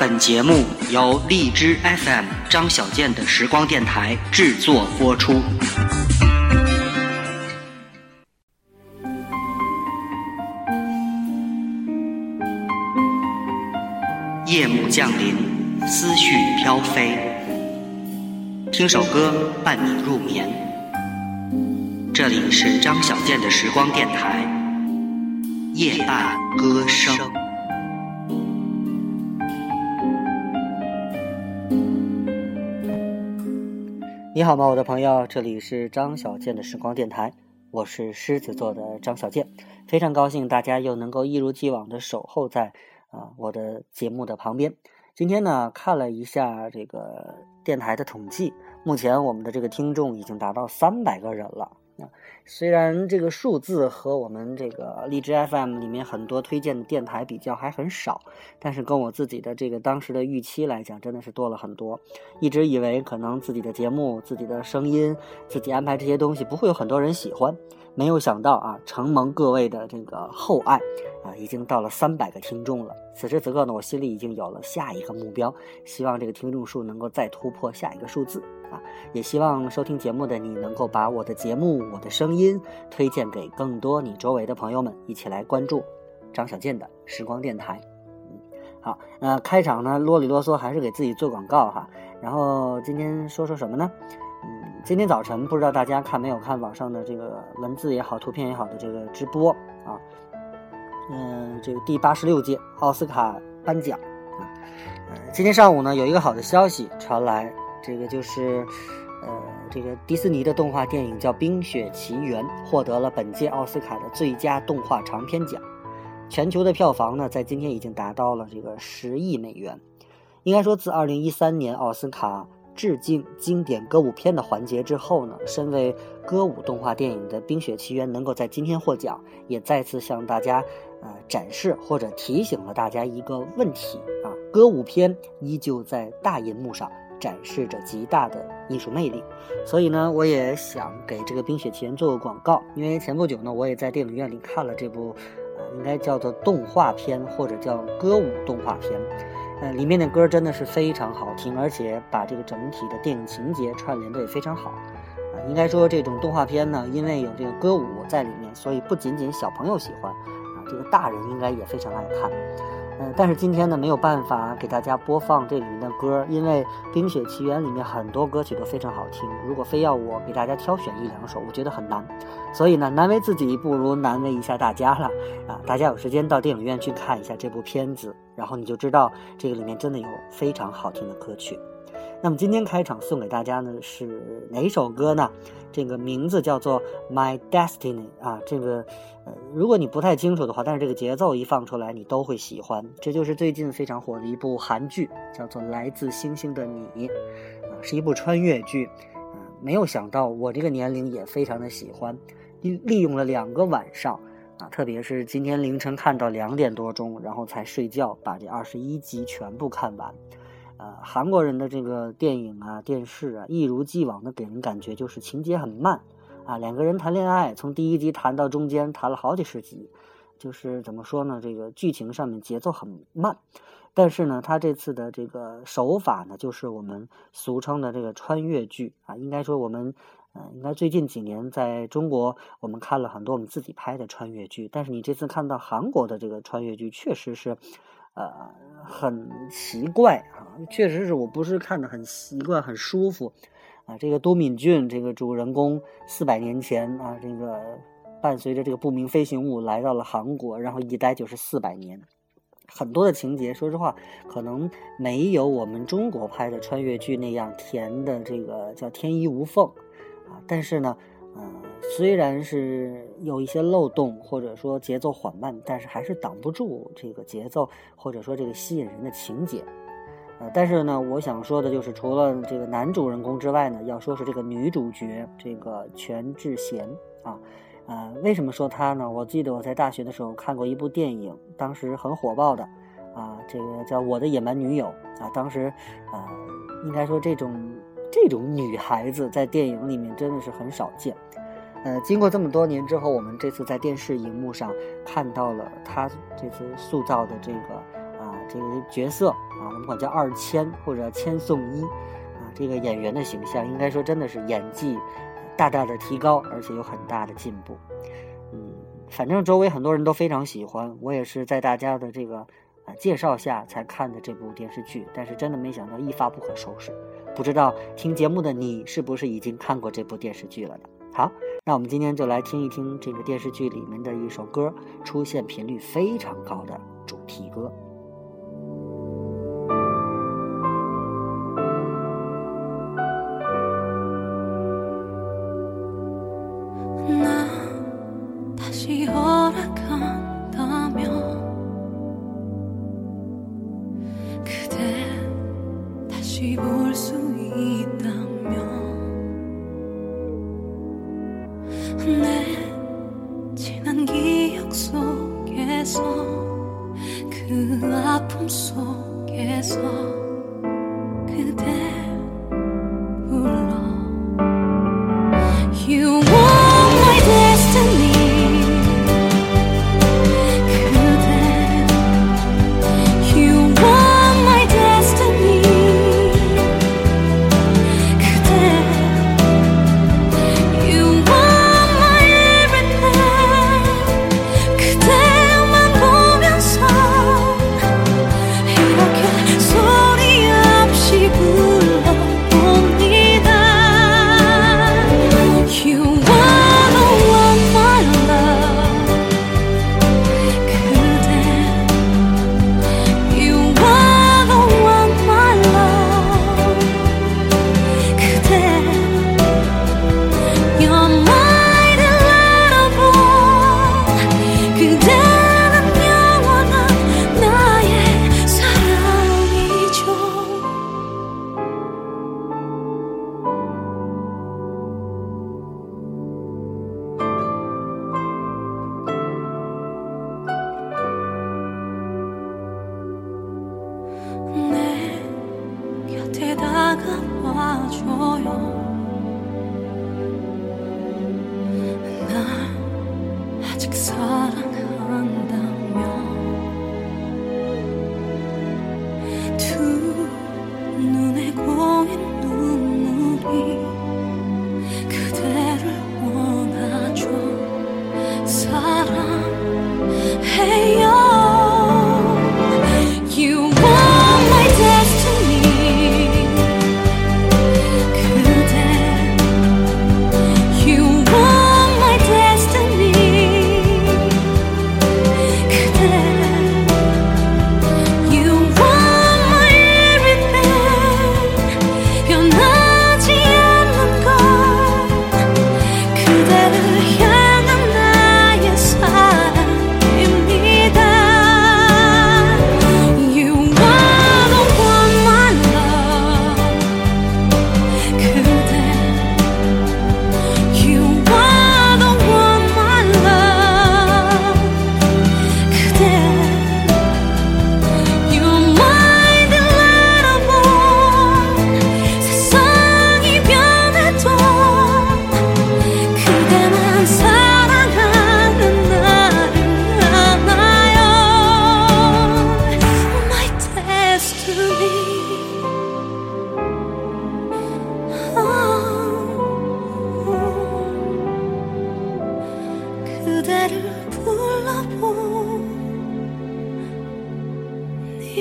本节目由荔枝 FM 张小健的时光电台制作播出。夜幕降临，思绪飘飞，听首歌伴你入眠。这里是张小健的时光电台，夜半歌声。你好吗，我的朋友？这里是张小健的时光电台，我是狮子座的张小健，非常高兴大家又能够一如既往的守候在。啊，我的节目的旁边，今天呢看了一下这个电台的统计，目前我们的这个听众已经达到三百个人了。啊，虽然这个数字和我们这个荔枝 FM 里面很多推荐的电台比较还很少，但是跟我自己的这个当时的预期来讲，真的是多了很多。一直以为可能自己的节目、自己的声音、自己安排这些东西不会有很多人喜欢。没有想到啊，承蒙各位的这个厚爱，啊，已经到了三百个听众了。此时此刻呢，我心里已经有了下一个目标，希望这个听众数能够再突破下一个数字啊！也希望收听节目的你能够把我的节目、我的声音推荐给更多你周围的朋友们，一起来关注张小健的时光电台。嗯，好，那开场呢啰里啰嗦，还是给自己做广告哈。然后今天说说什么呢？今天早晨不知道大家看没有看网上的这个文字也好，图片也好的这个直播啊，嗯，这个第八十六届奥斯卡颁奖啊，今天上午呢有一个好的消息传来，这个就是呃，这个迪士尼的动画电影叫《冰雪奇缘》获得了本届奥斯卡的最佳动画长片奖，全球的票房呢在今天已经达到了这个十亿美元，应该说自二零一三年奥斯卡。致敬经典歌舞片的环节之后呢，身为歌舞动画电影的《冰雪奇缘》能够在今天获奖，也再次向大家呃展示或者提醒了大家一个问题啊，歌舞片依旧在大银幕上展示着极大的艺术魅力。所以呢，我也想给这个《冰雪奇缘》做个广告，因为前不久呢，我也在电影院里看了这部，呃，应该叫做动画片或者叫歌舞动画片。呃，里面的歌真的是非常好听，而且把这个整体的电影情节串联的也非常好。啊，应该说这种动画片呢，因为有这个歌舞在里面，所以不仅仅小朋友喜欢，啊，这个大人应该也非常爱看。嗯，但是今天呢没有办法给大家播放这里面的歌，因为《冰雪奇缘》里面很多歌曲都非常好听。如果非要我给大家挑选一两首，我觉得很难。所以呢，难为自己不如难为一下大家了啊！大家有时间到电影院去看一下这部片子，然后你就知道这个里面真的有非常好听的歌曲。那么今天开场送给大家呢是哪首歌呢？这个名字叫做《My Destiny》啊，这个如果你不太清楚的话，但是这个节奏一放出来，你都会喜欢。这就是最近非常火的一部韩剧，叫做《来自星星的你》，啊，是一部穿越剧。啊，没有想到我这个年龄也非常的喜欢，利利用了两个晚上啊，特别是今天凌晨看到两点多钟，然后才睡觉，把这二十一集全部看完。呃，韩国人的这个电影啊、电视啊，一如既往的给人感觉就是情节很慢啊。两个人谈恋爱，从第一集谈到中间，谈了好几十集，就是怎么说呢？这个剧情上面节奏很慢，但是呢，他这次的这个手法呢，就是我们俗称的这个穿越剧啊。应该说，我们呃，应该最近几年在中国，我们看了很多我们自己拍的穿越剧，但是你这次看到韩国的这个穿越剧，确实是。呃，很奇怪啊，确实是我不是看的很习惯，很舒服啊。这个都敏俊这个主人公四百年前啊，这个伴随着这个不明飞行物来到了韩国，然后一待就是四百年，很多的情节，说实话，可能没有我们中国拍的穿越剧那样甜的这个叫天衣无缝啊，但是呢。嗯，虽然是有一些漏洞，或者说节奏缓慢，但是还是挡不住这个节奏，或者说这个吸引人的情节。呃，但是呢，我想说的就是，除了这个男主人公之外呢，要说是这个女主角，这个全智贤啊。呃，为什么说她呢？我记得我在大学的时候看过一部电影，当时很火爆的，啊，这个叫《我的野蛮女友》啊。当时，呃，应该说这种。这种女孩子在电影里面真的是很少见，呃，经过这么多年之后，我们这次在电视荧幕上看到了她这次塑造的这个这个角色啊，我们管叫二千或者千颂伊啊，这个演员的形象应该说真的是演技大大的提高，而且有很大的进步。嗯，反正周围很多人都非常喜欢，我也是在大家的这个啊介绍下才看的这部电视剧，但是真的没想到一发不可收拾。不知道听节目的你是不是已经看过这部电视剧了呢？好，那我们今天就来听一听这个电视剧里面的一首歌，出现频率非常高的主题歌。 그대 다시 보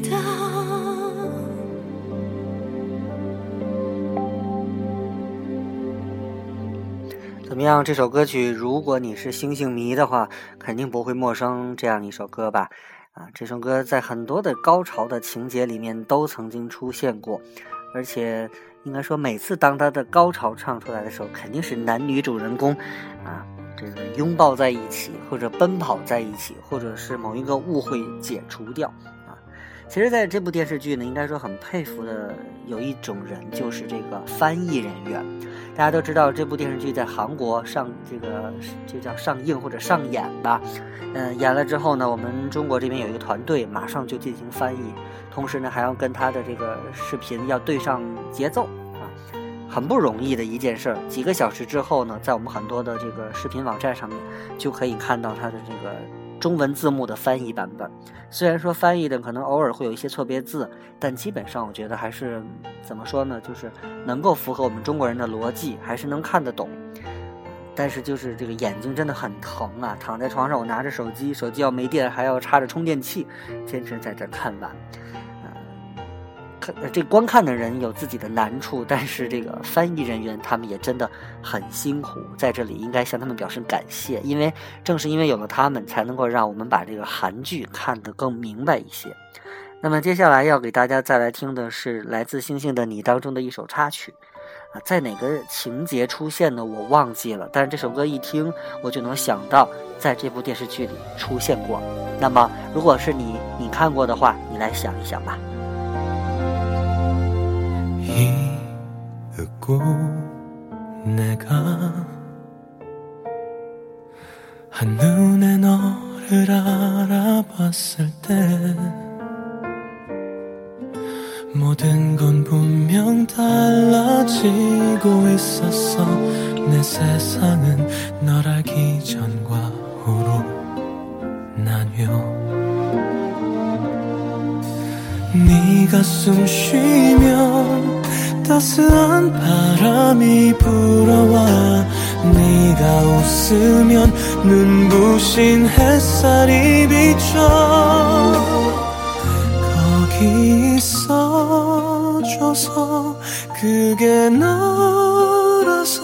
怎么样？这首歌曲，如果你是星星迷的话，肯定不会陌生这样一首歌吧？啊，这首歌在很多的高潮的情节里面都曾经出现过，而且应该说，每次当它的高潮唱出来的时候，肯定是男女主人公啊，这个拥抱在一起，或者奔跑在一起，或者是某一个误会解除掉。其实，在这部电视剧呢，应该说很佩服的有一种人，就是这个翻译人员。大家都知道，这部电视剧在韩国上这个就叫上映或者上演吧。嗯，演了之后呢，我们中国这边有一个团队，马上就进行翻译，同时呢，还要跟他的这个视频要对上节奏啊，很不容易的一件事儿。几个小时之后呢，在我们很多的这个视频网站上面，就可以看到他的这个。中文字幕的翻译版本。虽然说翻译的可能偶尔会有一些错别字，但基本上我觉得还是怎么说呢，就是能够符合我们中国人的逻辑，还是能看得懂。但是就是这个眼睛真的很疼啊！躺在床上，我拿着手机，手机要没电，还要插着充电器，坚持在这看完。这观看的人有自己的难处，但是这个翻译人员他们也真的很辛苦，在这里应该向他们表示感谢，因为正是因为有了他们，才能够让我们把这个韩剧看得更明白一些。那么接下来要给大家再来听的是来自《星星的你》当中的一首插曲，啊，在哪个情节出现的我忘记了，但是这首歌一听我就能想到在这部电视剧里出现过。那么如果是你，你看过的话，你来想一想吧。 잊고 내가 한눈에 너를 알아봤을 때 모든 건 분명 달라지고 있었어. 내 세상은 널 알기 전과 후로 나뉘어. 네가 숨 쉬면 따스한 바람이 불어와 네가 웃으면 눈부신 햇살이 비쳐 거기 있어줘서 그게 너라서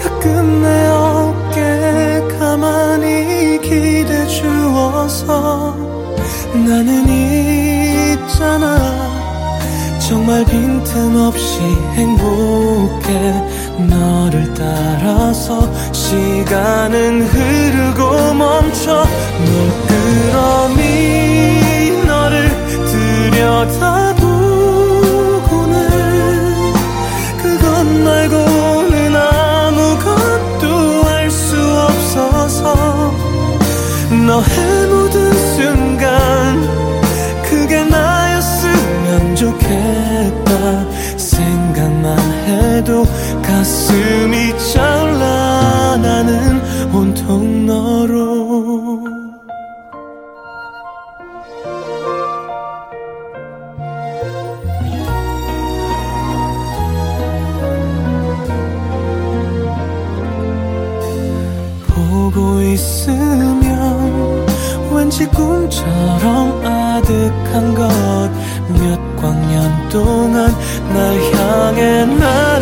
가끔 내 어깨 가만히 기대 주어서 나는 있잖아 정말 빈틈없이 행복해 너를 따라서 시간은 흐르고 멈춰 물끄러미 너를 들여다보고는 그것 말고는 아무것도 알 수 없어서 너의 모 동안 날 향해 날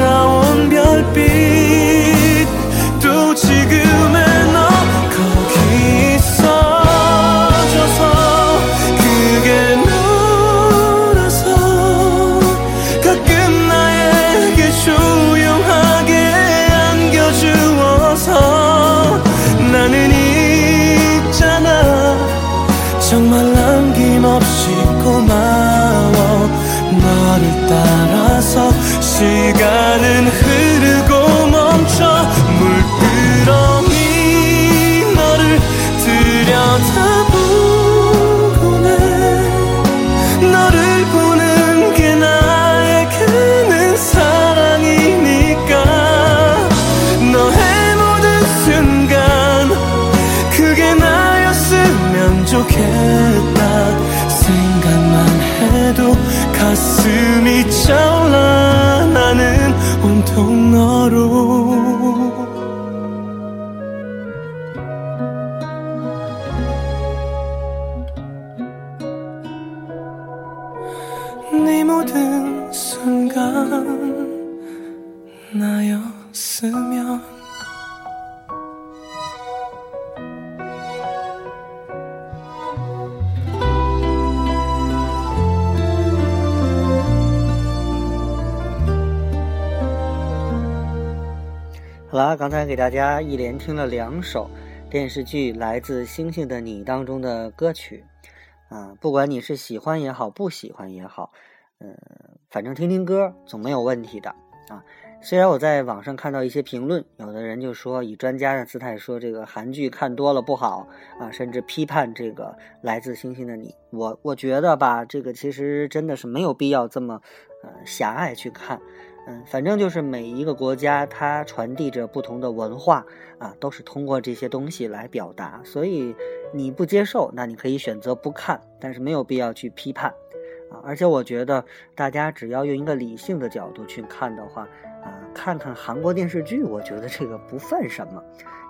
那有寺庙好啦，刚才给大家一连听了两首电视剧《来自星星的你》当中的歌曲，啊，不管你是喜欢也好，不喜欢也好，嗯，反正听听歌总没有问题的啊。虽然我在网上看到一些评论，有的人就说以专家的姿态说这个韩剧看多了不好啊，甚至批判这个《来自星星的你》。我我觉得吧，这个其实真的是没有必要这么呃狭隘去看。嗯，反正就是每一个国家它传递着不同的文化啊，都是通过这些东西来表达。所以你不接受，那你可以选择不看，但是没有必要去批判啊。而且我觉得大家只要用一个理性的角度去看的话啊，看看韩国电视剧，我觉得这个不算什么，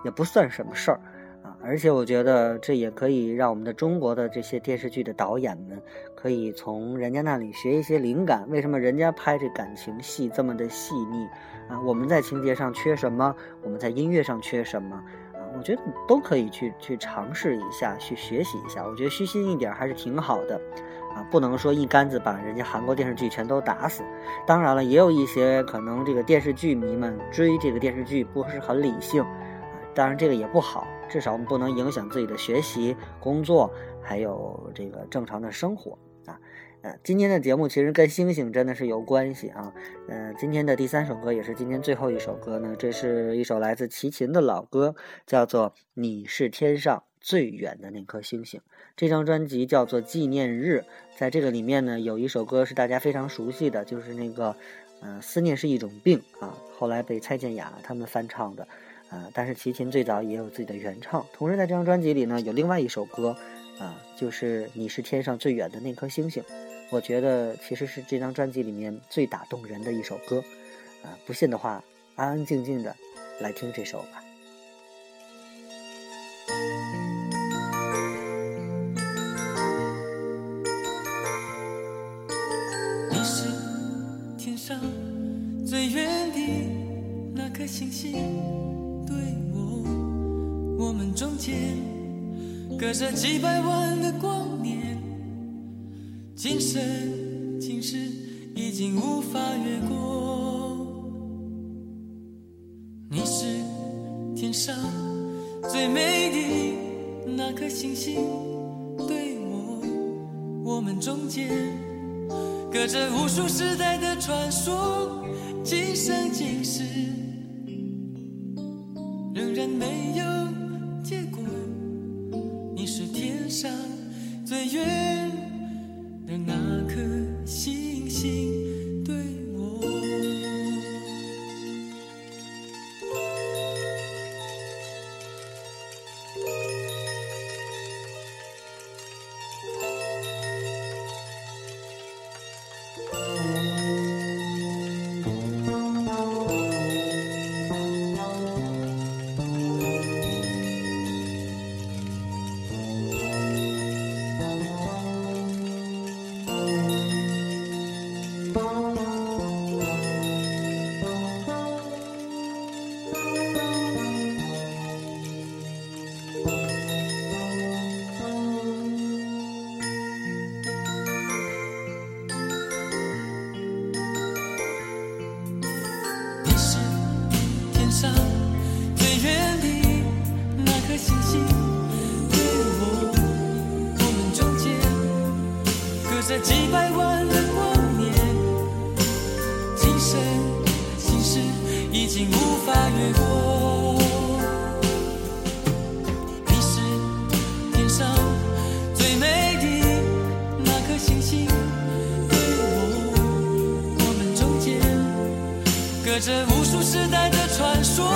也不算什么事儿。啊而且我觉得这也可以让我们的中国的这些电视剧的导演们，可以从人家那里学一些灵感。为什么人家拍这感情戏这么的细腻啊？我们在情节上缺什么？我们在音乐上缺什么？觉得都可以去去尝试一下，去学习一下。我觉得虚心一点还是挺好的，啊，不能说一竿子把人家韩国电视剧全都打死。当然了，也有一些可能这个电视剧迷们追这个电视剧不是很理性，啊，当然这个也不好。至少我们不能影响自己的学习、工作，还有这个正常的生活。呃，今天的节目其实跟星星真的是有关系啊。呃，今天的第三首歌也是今天最后一首歌呢，这是一首来自齐秦的老歌，叫做《你是天上最远的那颗星星》。这张专辑叫做《纪念日》，在这个里面呢，有一首歌是大家非常熟悉的，就是那个，呃，思念是一种病啊，后来被蔡健雅他们翻唱的。啊，但是齐秦最早也有自己的原唱。同时，在这张专辑里呢，有另外一首歌，啊，就是《你是天上最远的那颗星星》。我觉得其实是这张专辑里面最打动人的一首歌。啊，不信的话，安安静静的来听这首吧。你是天上最远的那颗星星。对我我们中间隔着几百万的光年，今生今世已经无法越过。你是天上最美的那颗星星，对我，我们中间隔着无数时代的传说，今生今世星星。着无数时代的传说，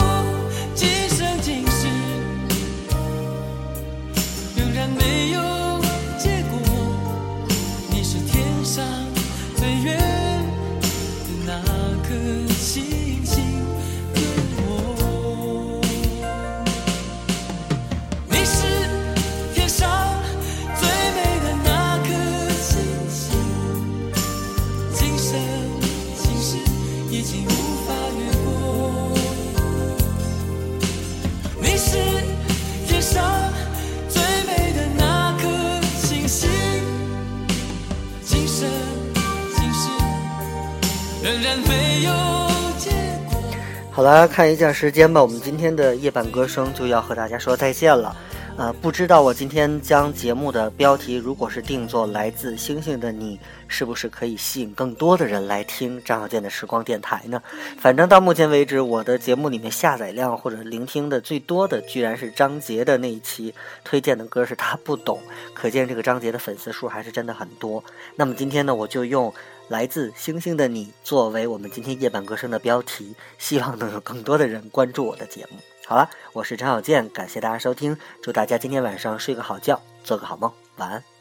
好了，看一下时间吧，我们今天的夜半歌声就要和大家说再见了。呃，不知道我今天将节目的标题如果是定做“来自星星的你”，是不是可以吸引更多的人来听张小健的时光电台呢？反正到目前为止，我的节目里面下载量或者聆听的最多的，居然是张杰的那一期推荐的歌是他不懂，可见这个张杰的粉丝数还是真的很多。那么今天呢，我就用“来自星星的你”作为我们今天夜半歌声的标题，希望能有更多的人关注我的节目。好了，我是张小健，感谢大家收听，祝大家今天晚上睡个好觉，做个好梦，晚安。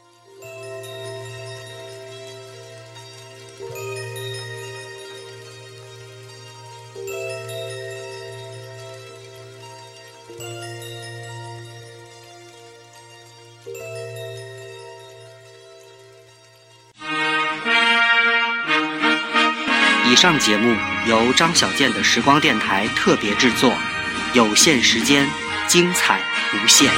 节目由张小健的时光电台特别制作。有限时间，精彩无限。